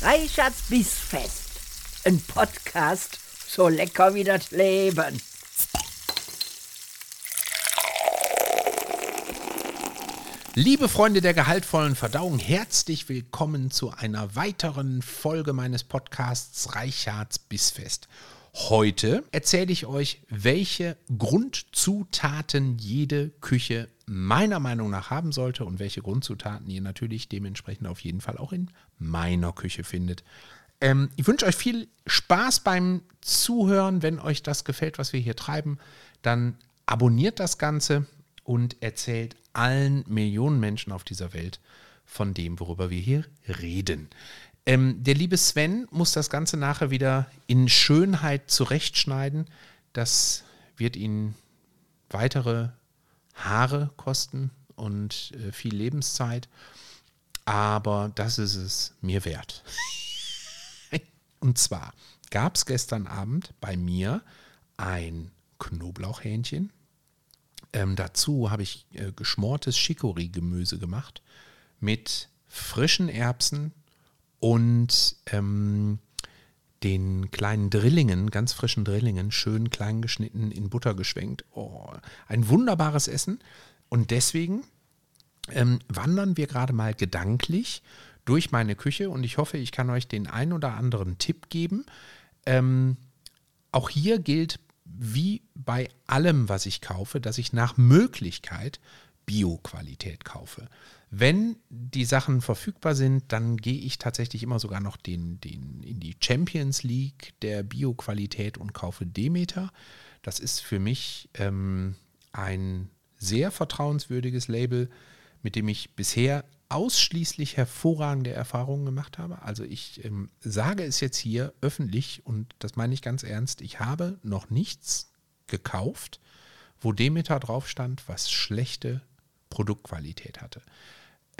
Reichards Bissfest. Ein Podcast so lecker wie das Leben. Liebe Freunde der gehaltvollen Verdauung, herzlich willkommen zu einer weiteren Folge meines Podcasts Reichards Bissfest. Heute erzähle ich euch, welche Grundzutaten jede Küche meiner Meinung nach haben sollte und welche Grundzutaten ihr natürlich dementsprechend auf jeden Fall auch in meiner Küche findet. Ähm, ich wünsche euch viel Spaß beim Zuhören. Wenn euch das gefällt, was wir hier treiben, dann abonniert das Ganze und erzählt allen Millionen Menschen auf dieser Welt von dem, worüber wir hier reden. Ähm, der liebe Sven muss das Ganze nachher wieder in Schönheit zurechtschneiden. Das wird ihn weitere Haare kosten und äh, viel Lebenszeit. Aber das ist es mir wert. und zwar gab es gestern Abend bei mir ein Knoblauchhähnchen ähm, dazu habe ich äh, geschmortes Chicorée-Gemüse gemacht mit frischen Erbsen und ähm, den kleinen Drillingen, ganz frischen Drillingen, schön klein geschnitten, in Butter geschwenkt. Oh, ein wunderbares Essen. Und deswegen ähm, wandern wir gerade mal gedanklich durch meine Küche und ich hoffe, ich kann euch den ein oder anderen Tipp geben. Ähm, auch hier gilt wie bei allem, was ich kaufe, dass ich nach Möglichkeit Bio-Qualität kaufe. Wenn die Sachen verfügbar sind, dann gehe ich tatsächlich immer sogar noch den, den, in die Champions League der Bio-Qualität und kaufe Demeter. Das ist für mich ähm, ein sehr vertrauenswürdiges Label, mit dem ich bisher ausschließlich hervorragende Erfahrungen gemacht habe. Also ich ähm, sage es jetzt hier öffentlich und das meine ich ganz ernst, ich habe noch nichts gekauft, wo Demeter drauf stand, was schlechte Produktqualität hatte.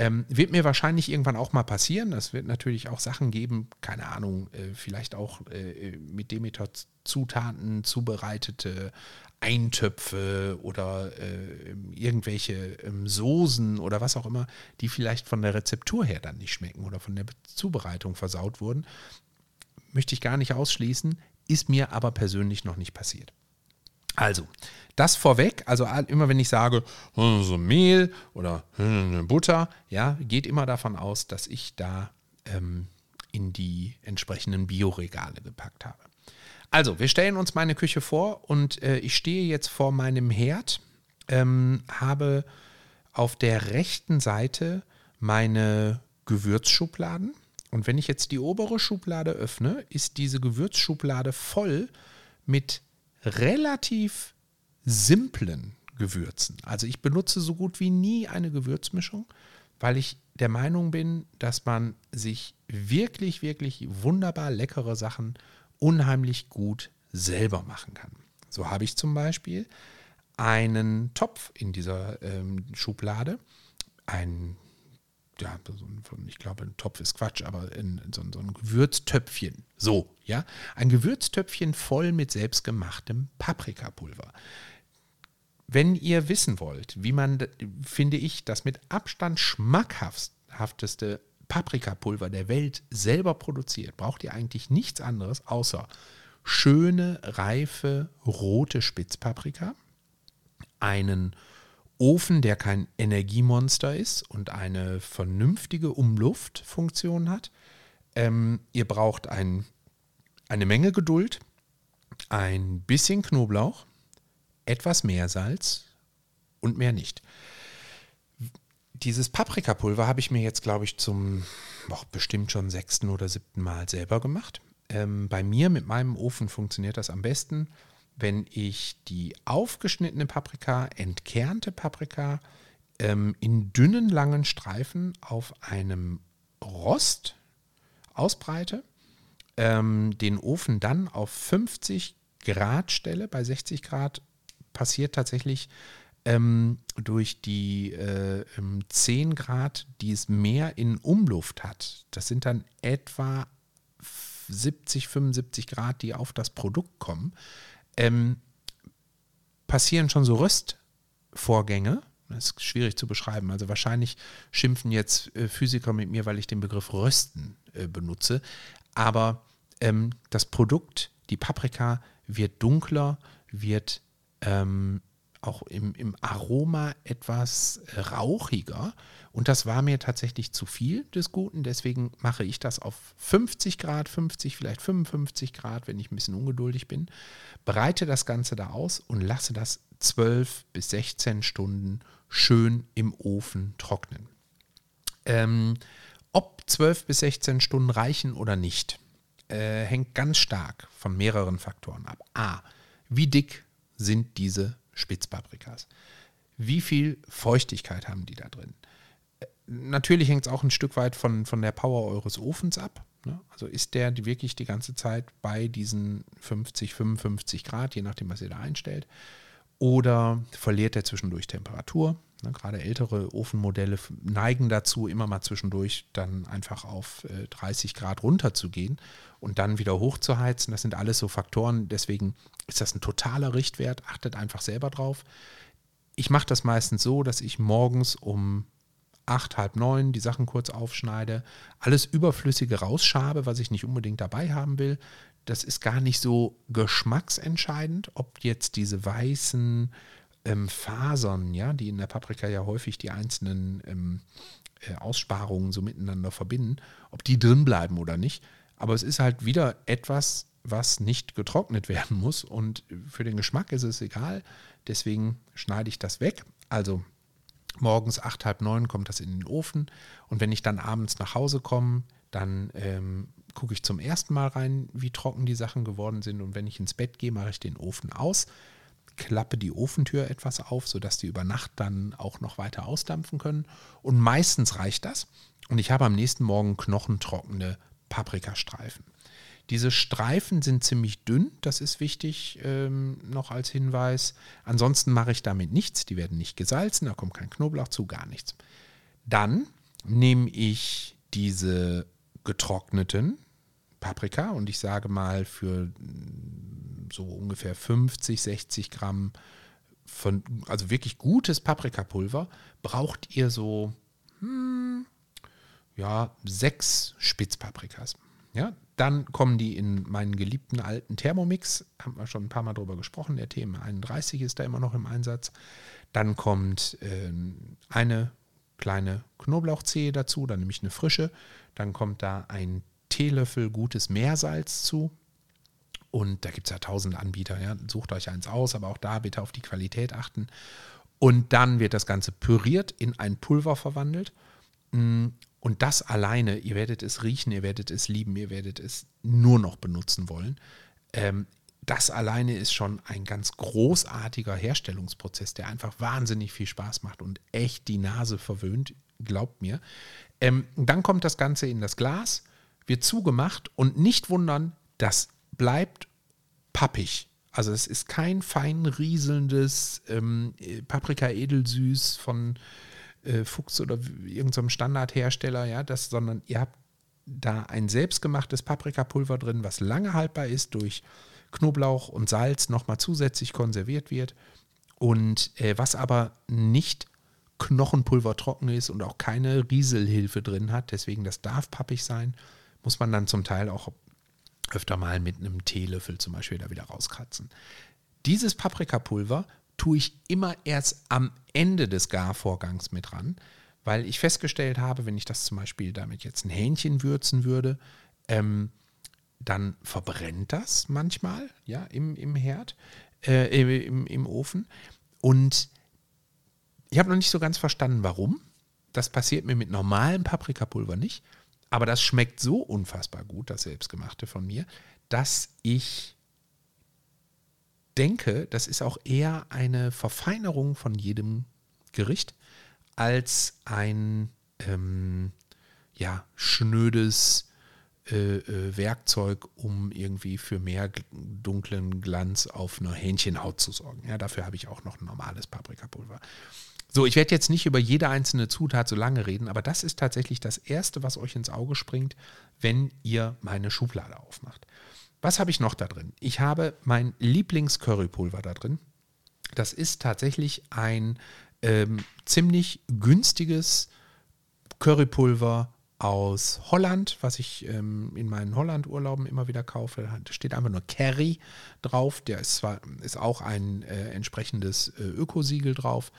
Ähm, wird mir wahrscheinlich irgendwann auch mal passieren. Es wird natürlich auch Sachen geben, keine Ahnung, äh, vielleicht auch äh, mit Demeter-Zutaten zubereitete Eintöpfe oder äh, irgendwelche ähm, Soßen oder was auch immer, die vielleicht von der Rezeptur her dann nicht schmecken oder von der Zubereitung versaut wurden. Möchte ich gar nicht ausschließen, ist mir aber persönlich noch nicht passiert. Also, das vorweg, also immer wenn ich sage, hm, so Mehl oder hm, Butter, ja, geht immer davon aus, dass ich da ähm, in die entsprechenden Bioregale gepackt habe. Also, wir stellen uns meine Küche vor und äh, ich stehe jetzt vor meinem Herd, ähm, habe auf der rechten Seite meine Gewürzschubladen. Und wenn ich jetzt die obere Schublade öffne, ist diese Gewürzschublade voll mit relativ simplen Gewürzen. Also ich benutze so gut wie nie eine Gewürzmischung, weil ich der Meinung bin, dass man sich wirklich, wirklich wunderbar leckere Sachen unheimlich gut selber machen kann. So habe ich zum Beispiel einen Topf in dieser ähm, Schublade, ein ja, ich glaube, ein Topf ist Quatsch, aber in, in so, so, ein Gewürztöpfchen. So, ja. Ein Gewürztöpfchen voll mit selbstgemachtem Paprikapulver. Wenn ihr wissen wollt, wie man, finde ich, das mit Abstand schmackhafteste Paprikapulver der Welt selber produziert, braucht ihr eigentlich nichts anderes außer schöne, reife, rote Spitzpaprika, einen Ofen, der kein Energiemonster ist und eine vernünftige Umluftfunktion hat. Ähm, ihr braucht ein, eine Menge Geduld, ein bisschen Knoblauch, etwas Meersalz und mehr nicht. Dieses Paprikapulver habe ich mir jetzt, glaube ich, zum oh, bestimmt schon sechsten oder siebten Mal selber gemacht. Ähm, bei mir mit meinem Ofen funktioniert das am besten wenn ich die aufgeschnittene Paprika, entkernte Paprika ähm, in dünnen, langen Streifen auf einem Rost ausbreite, ähm, den Ofen dann auf 50 Grad stelle. Bei 60 Grad passiert tatsächlich ähm, durch die äh, 10 Grad, die es mehr in Umluft hat. Das sind dann etwa 70, 75 Grad, die auf das Produkt kommen ähm, passieren schon so Röstvorgänge, Das ist schwierig zu beschreiben. Also wahrscheinlich schimpfen jetzt äh, Physiker mit mir, weil ich den Begriff Rösten äh, benutze. Aber ähm, das Produkt, die Paprika, wird dunkler, wird ähm, auch im, im Aroma etwas rauchiger. Und das war mir tatsächlich zu viel des Guten. Deswegen mache ich das auf 50 Grad, 50, vielleicht 55 Grad, wenn ich ein bisschen ungeduldig bin. Bereite das Ganze da aus und lasse das 12 bis 16 Stunden schön im Ofen trocknen. Ähm, ob 12 bis 16 Stunden reichen oder nicht, äh, hängt ganz stark von mehreren Faktoren ab. A. Wie dick sind diese Spitzpaprikas. Wie viel Feuchtigkeit haben die da drin? Äh, natürlich hängt es auch ein Stück weit von, von der Power eures Ofens ab. Ne? Also ist der wirklich die ganze Zeit bei diesen 50, 55 Grad, je nachdem, was ihr da einstellt. Oder verliert er zwischendurch Temperatur? Ne, gerade ältere Ofenmodelle neigen dazu, immer mal zwischendurch dann einfach auf äh, 30 Grad runterzugehen und dann wieder hochzuheizen. Das sind alles so Faktoren. Deswegen ist das ein totaler Richtwert. Achtet einfach selber drauf. Ich mache das meistens so, dass ich morgens um acht, halb neun die Sachen kurz aufschneide, alles Überflüssige rausschabe, was ich nicht unbedingt dabei haben will. Das ist gar nicht so geschmacksentscheidend, ob jetzt diese weißen ähm, Fasern, ja, die in der Paprika ja häufig die einzelnen ähm, äh, Aussparungen so miteinander verbinden, ob die drin bleiben oder nicht. Aber es ist halt wieder etwas, was nicht getrocknet werden muss und für den Geschmack ist es egal. Deswegen schneide ich das weg. Also morgens acht, halb neun kommt das in den Ofen und wenn ich dann abends nach Hause komme, dann ähm, gucke ich zum ersten Mal rein, wie trocken die Sachen geworden sind und wenn ich ins Bett gehe, mache ich den Ofen aus klappe die Ofentür etwas auf, sodass die über Nacht dann auch noch weiter ausdampfen können. Und meistens reicht das. Und ich habe am nächsten Morgen knochentrockene Paprikastreifen. Diese Streifen sind ziemlich dünn, das ist wichtig ähm, noch als Hinweis. Ansonsten mache ich damit nichts, die werden nicht gesalzen, da kommt kein Knoblauch zu, gar nichts. Dann nehme ich diese getrockneten Paprika und ich sage mal für so ungefähr 50, 60 Gramm von, also wirklich gutes Paprikapulver, braucht ihr so, hm, ja, sechs Spitzpaprikas. Ja, dann kommen die in meinen geliebten alten Thermomix, haben wir schon ein paar Mal drüber gesprochen, der TM31 ist da immer noch im Einsatz. Dann kommt äh, eine kleine Knoblauchzehe dazu, dann nehme ich eine frische. Dann kommt da ein Teelöffel gutes Meersalz zu, und da gibt es ja tausend Anbieter. Ja. Sucht euch eins aus, aber auch da bitte auf die Qualität achten. Und dann wird das Ganze püriert, in ein Pulver verwandelt. Mm, und das alleine, ihr werdet es riechen, ihr werdet es lieben, ihr werdet es nur noch benutzen wollen. Ähm, das alleine ist schon ein ganz großartiger Herstellungsprozess, der einfach wahnsinnig viel Spaß macht und echt die Nase verwöhnt, glaubt mir. Ähm, dann kommt das Ganze in das Glas, wird zugemacht und nicht wundern, das bleibt pappig. Also es ist kein fein rieselndes ähm, Paprika edelsüß von äh, Fuchs oder irgendeinem Standardhersteller, ja, das, sondern ihr habt da ein selbstgemachtes Paprikapulver drin, was lange haltbar ist, durch Knoblauch und Salz nochmal zusätzlich konserviert wird und äh, was aber nicht Knochenpulver trocken ist und auch keine Rieselhilfe drin hat, deswegen das darf pappig sein, muss man dann zum Teil auch öfter mal mit einem Teelöffel zum Beispiel da wieder rauskratzen. Dieses Paprikapulver tue ich immer erst am Ende des Garvorgangs mit ran, weil ich festgestellt habe, wenn ich das zum Beispiel damit jetzt ein Hähnchen würzen würde, ähm, dann verbrennt das manchmal ja, im, im Herd, äh, im, im Ofen. Und ich habe noch nicht so ganz verstanden, warum. Das passiert mir mit normalem Paprikapulver nicht. Aber das schmeckt so unfassbar gut, das Selbstgemachte von mir, dass ich denke, das ist auch eher eine Verfeinerung von jedem Gericht als ein ähm, ja, schnödes äh, äh, Werkzeug, um irgendwie für mehr dunklen Glanz auf einer Hähnchenhaut zu sorgen. Ja, dafür habe ich auch noch normales Paprikapulver. So, ich werde jetzt nicht über jede einzelne Zutat so lange reden, aber das ist tatsächlich das Erste, was euch ins Auge springt, wenn ihr meine Schublade aufmacht. Was habe ich noch da drin? Ich habe mein Lieblings-Currypulver da drin. Das ist tatsächlich ein ähm, ziemlich günstiges Currypulver aus Holland, was ich ähm, in meinen Holland-Urlauben immer wieder kaufe. Da steht einfach nur Kerry drauf. Der ist zwar ist auch ein äh, entsprechendes äh, Ökosiegel drauf,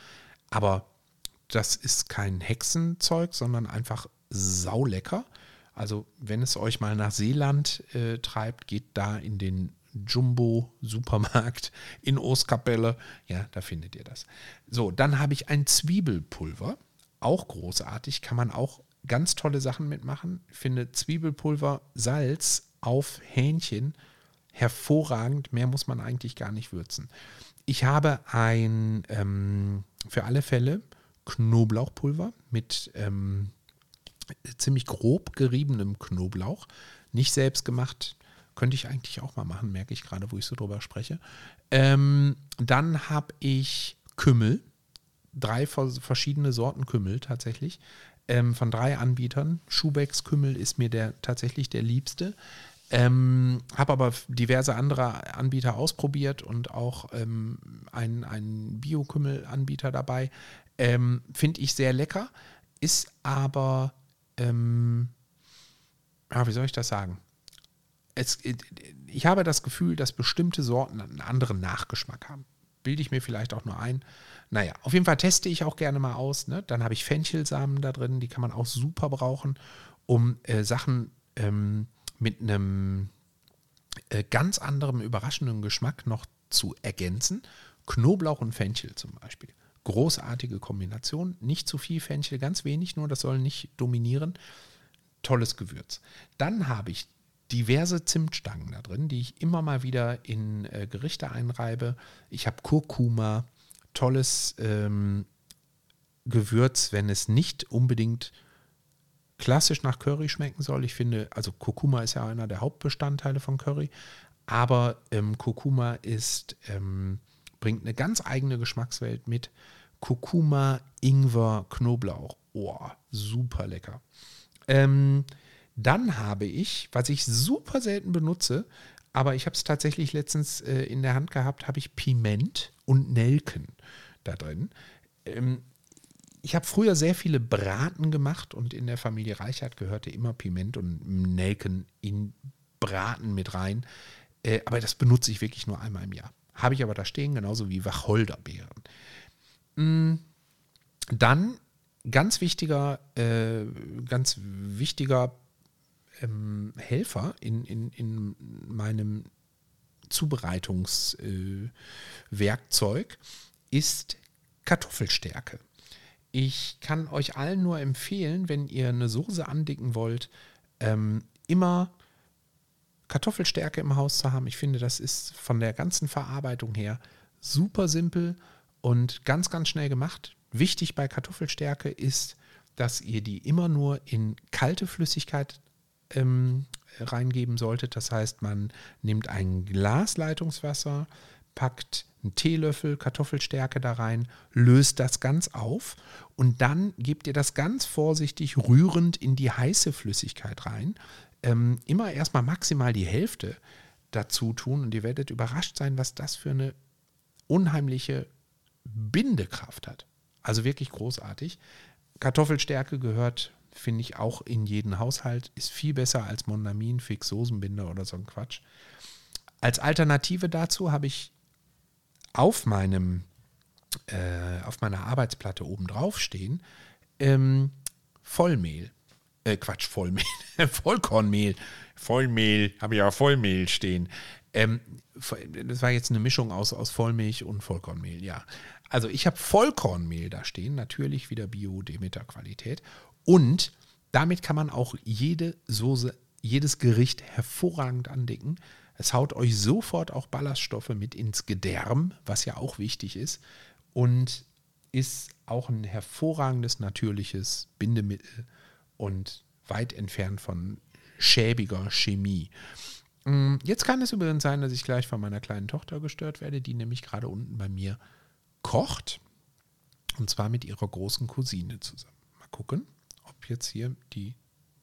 aber das ist kein Hexenzeug, sondern einfach saulecker. Also wenn es euch mal nach Seeland äh, treibt, geht da in den Jumbo-Supermarkt in Ostkapelle. Ja, da findet ihr das. So, dann habe ich ein Zwiebelpulver. Auch großartig, kann man auch ganz tolle Sachen mitmachen. Ich finde Zwiebelpulver, Salz auf Hähnchen hervorragend. Mehr muss man eigentlich gar nicht würzen. Ich habe ein, ähm, für alle Fälle, Knoblauchpulver mit ähm, ziemlich grob geriebenem Knoblauch. Nicht selbst gemacht. Könnte ich eigentlich auch mal machen, merke ich gerade, wo ich so drüber spreche. Ähm, dann habe ich Kümmel. Drei verschiedene Sorten Kümmel tatsächlich. Ähm, von drei Anbietern. Schubecks Kümmel ist mir der tatsächlich der liebste. Ähm, habe aber diverse andere Anbieter ausprobiert und auch ähm, einen, einen Bio-Kümmel-Anbieter dabei. Ähm, Finde ich sehr lecker, ist aber ähm, ja, wie soll ich das sagen? Es, ich habe das Gefühl, dass bestimmte Sorten einen anderen Nachgeschmack haben. Bilde ich mir vielleicht auch nur ein. Naja, auf jeden Fall teste ich auch gerne mal aus. Ne? Dann habe ich Fenchelsamen da drin, die kann man auch super brauchen, um äh, Sachen ähm, mit einem äh, ganz anderem, überraschenden Geschmack noch zu ergänzen. Knoblauch und Fenchel zum Beispiel. Großartige Kombination. Nicht zu viel Fenchel, ganz wenig nur, das soll nicht dominieren. Tolles Gewürz. Dann habe ich diverse Zimtstangen da drin, die ich immer mal wieder in äh, Gerichte einreibe. Ich habe Kurkuma, tolles ähm, Gewürz, wenn es nicht unbedingt klassisch nach Curry schmecken soll. Ich finde, also Kurkuma ist ja einer der Hauptbestandteile von Curry, aber ähm, Kurkuma ist, ähm, bringt eine ganz eigene Geschmackswelt mit. Kurkuma, Ingwer, Knoblauch. Oh, super lecker. Ähm, dann habe ich, was ich super selten benutze, aber ich habe es tatsächlich letztens äh, in der Hand gehabt, habe ich Piment und Nelken da drin. Ähm, ich habe früher sehr viele Braten gemacht und in der Familie Reichert gehörte immer Piment und Nelken in Braten mit rein. Äh, aber das benutze ich wirklich nur einmal im Jahr. Habe ich aber da stehen, genauso wie Wacholderbeeren. Mm, dann ganz wichtiger, äh, ganz wichtiger ähm, Helfer in, in, in meinem Zubereitungswerkzeug äh, ist Kartoffelstärke. Ich kann euch allen nur empfehlen, wenn ihr eine Soße andicken wollt, ähm, immer Kartoffelstärke im Haus zu haben. Ich finde, das ist von der ganzen Verarbeitung her super simpel und ganz, ganz schnell gemacht. Wichtig bei Kartoffelstärke ist, dass ihr die immer nur in kalte Flüssigkeit ähm, reingeben solltet. Das heißt, man nimmt ein Glas Leitungswasser, packt einen Teelöffel Kartoffelstärke da rein, löst das ganz auf und dann gebt ihr das ganz vorsichtig rührend in die heiße Flüssigkeit rein. Ähm, immer erstmal maximal die Hälfte dazu tun und ihr werdet überrascht sein, was das für eine unheimliche Bindekraft hat. Also wirklich großartig. Kartoffelstärke gehört, finde ich, auch in jeden Haushalt. Ist viel besser als Mondamin, Fixosenbinder oder so ein Quatsch. Als Alternative dazu habe ich auf meinem äh, auf meiner Arbeitsplatte oben drauf stehen ähm, Vollmehl. Äh, Quatsch, Vollmehl. Vollkornmehl. Vollmehl, habe ich ja Vollmehl stehen. Ähm, das war jetzt eine Mischung aus, aus Vollmilch und Vollkornmehl, ja. Also ich habe Vollkornmehl da stehen, natürlich wieder Bio-Demeter-Qualität. Und damit kann man auch jede Soße, jedes Gericht hervorragend andicken. Es haut euch sofort auch Ballaststoffe mit ins Gedärm, was ja auch wichtig ist. Und ist auch ein hervorragendes natürliches Bindemittel und weit entfernt von schäbiger Chemie. Mm, jetzt kann es übrigens sein, dass ich gleich von meiner kleinen Tochter gestört werde, die nämlich gerade unten bei mir kocht. Und zwar mit ihrer großen Cousine zusammen. Mal gucken, ob jetzt hier die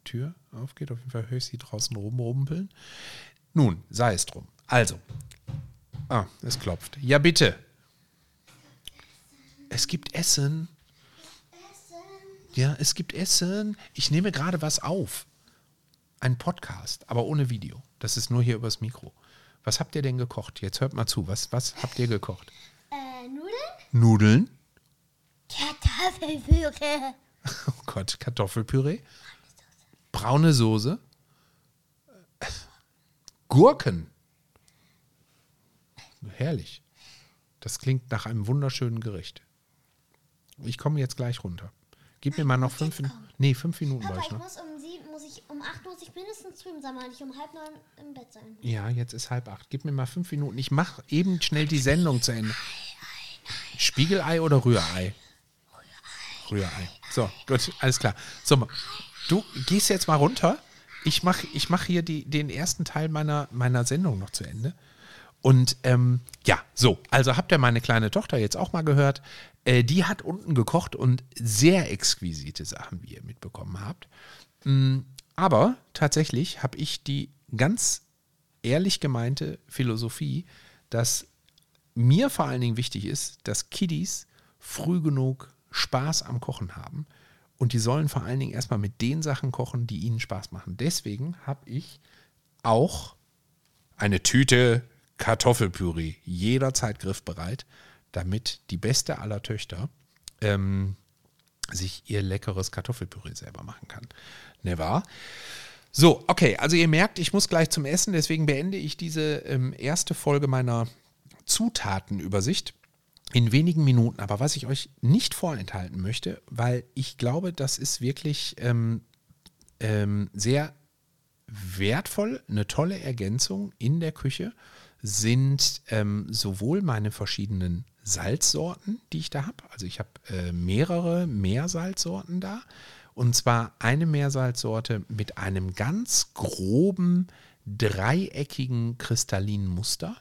Tür aufgeht. Auf jeden Fall höre ich sie draußen rumrumpeln. Nun, sei es drum. Also. Ah, es klopft. Ja, bitte. Es gibt Essen. Ja, es gibt Essen. Ich nehme gerade was auf. Ein Podcast, aber ohne Video. Das ist nur hier übers Mikro. Was habt ihr denn gekocht? Jetzt hört mal zu. Was, was habt ihr gekocht? Äh, Nudeln? Nudeln? Kartoffelpüree. Oh Gott, Kartoffelpüree? Braune Soße? Gurken? Herrlich. Das klingt nach einem wunderschönen Gericht. Ich komme jetzt gleich runter. Gib mir mal noch fünf Minuten. Nee, fünf Minuten ich ich noch. muss um sieben, muss ich, um acht muss ich mindestens streamen sein, weil ich um halb neun im Bett sein. Ja, jetzt ist halb acht. Gib mir mal fünf Minuten. Ich mache eben schnell die Sendung zu Ende. Spiegelei oder Rührei? Rührei. So, gut, alles klar. So, du gehst jetzt mal runter. Ich mache ich mach hier die, den ersten Teil meiner, meiner Sendung noch zu Ende. Und ähm, ja, so, also habt ihr meine kleine Tochter jetzt auch mal gehört. Äh, die hat unten gekocht und sehr exquisite Sachen, wie ihr mitbekommen habt. Mm, Aber tatsächlich habe ich die ganz ehrlich gemeinte Philosophie, dass mir vor allen Dingen wichtig ist, dass Kiddies früh genug Spaß am Kochen haben. Und die sollen vor allen Dingen erstmal mit den Sachen kochen, die ihnen Spaß machen. Deswegen habe ich auch eine Tüte Kartoffelpüree jederzeit griffbereit, damit die beste aller Töchter ähm, sich ihr leckeres Kartoffelpüree selber machen kann. Ne wahr? So, okay, also ihr merkt, ich muss gleich zum Essen, deswegen beende ich diese ähm, erste Folge meiner Zutatenübersicht in wenigen Minuten. Aber was ich euch nicht vorenthalten möchte, weil ich glaube, das ist wirklich ähm, ähm, sehr wertvoll, eine tolle Ergänzung in der Küche, sind ähm, sowohl meine verschiedenen Salzsorten, die ich da habe. Also ich habe äh, mehrere Meersalzsorten da. Und zwar eine Meersalzsorte mit einem ganz groben, dreieckigen, kristallinen Muster.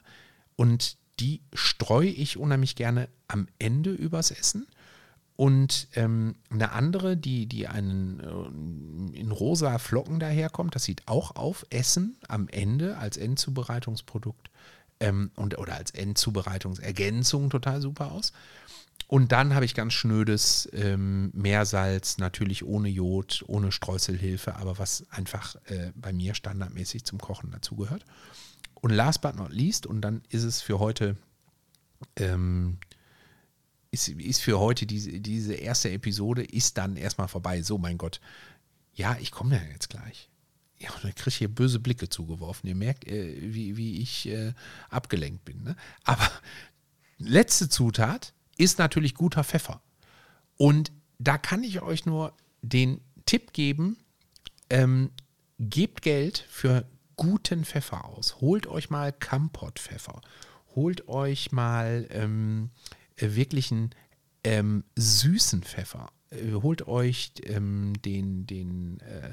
Und die streue ich unheimlich gerne am Ende übers Essen. Und ähm, eine andere, die, die einen äh, in rosa Flocken daherkommt, das sieht auch auf Essen am Ende als Endzubereitungsprodukt ähm, und, oder als Endzubereitungsergänzung total super aus. Und dann habe ich ganz schnödes ähm, Meersalz, natürlich ohne Jod, ohne Streuselhilfe, aber was einfach äh, bei mir standardmäßig zum Kochen dazugehört. Und last but not least, und dann ist es für heute, ähm, ist, ist für heute diese, diese erste Episode, ist dann erstmal vorbei. So, mein Gott. Ja, ich komme ja jetzt gleich. Ja, und dann kriege ich hier böse Blicke zugeworfen. Ihr merkt, äh, wie, wie ich äh, abgelenkt bin. Ne? Aber letzte Zutat ist natürlich guter Pfeffer. Und da kann ich euch nur den Tipp geben, ähm, gebt Geld für guten Pfeffer aus. Holt euch mal Kampot-Pfeffer. Holt euch mal ähm, äh, wirklich einen ähm, süßen Pfeffer. Äh, holt euch ähm, den, den äh,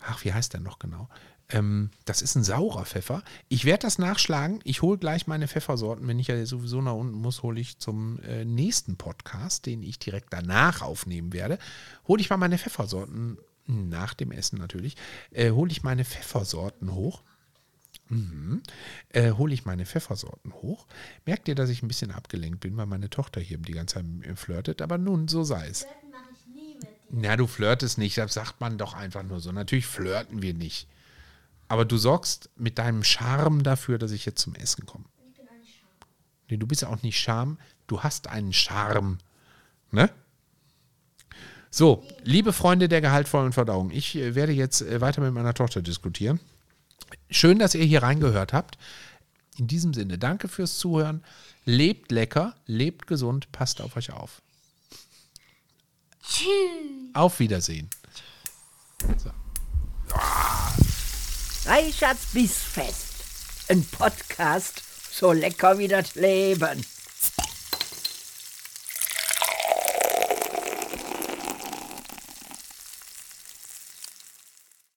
ach, wie heißt der noch genau? Ähm, das ist ein saurer Pfeffer. Ich werde das nachschlagen. Ich hole gleich meine Pfeffersorten. Wenn ich ja sowieso nach unten muss, hole ich zum äh, nächsten Podcast, den ich direkt danach aufnehmen werde, hole ich mal meine Pfeffersorten nach dem Essen natürlich, äh, hole ich meine Pfeffersorten hoch. Mhm. Äh, hole ich meine Pfeffersorten hoch. Merkt ihr, dass ich ein bisschen abgelenkt bin, weil meine Tochter hier die ganze Zeit mit mir flirtet? Aber nun, so sei es. Flirten mache ich nie mit dir. Na, du flirtest nicht, das sagt man doch einfach nur so. Natürlich flirten wir nicht. Aber du sorgst mit deinem Charme dafür, dass ich jetzt zum Essen komme. Ich bin auch nicht scharf. Nee, du bist ja auch nicht Charme, du hast einen Charme. Ne? So, liebe Freunde der gehaltvollen Verdauung, ich äh, werde jetzt äh, weiter mit meiner Tochter diskutieren. Schön, dass ihr hier reingehört habt. In diesem Sinne, danke fürs Zuhören. Lebt lecker, lebt gesund, passt auf euch auf. Tschüss. Auf Wiedersehen. So. Reichards Bissfest. Ein Podcast so lecker wie das Leben.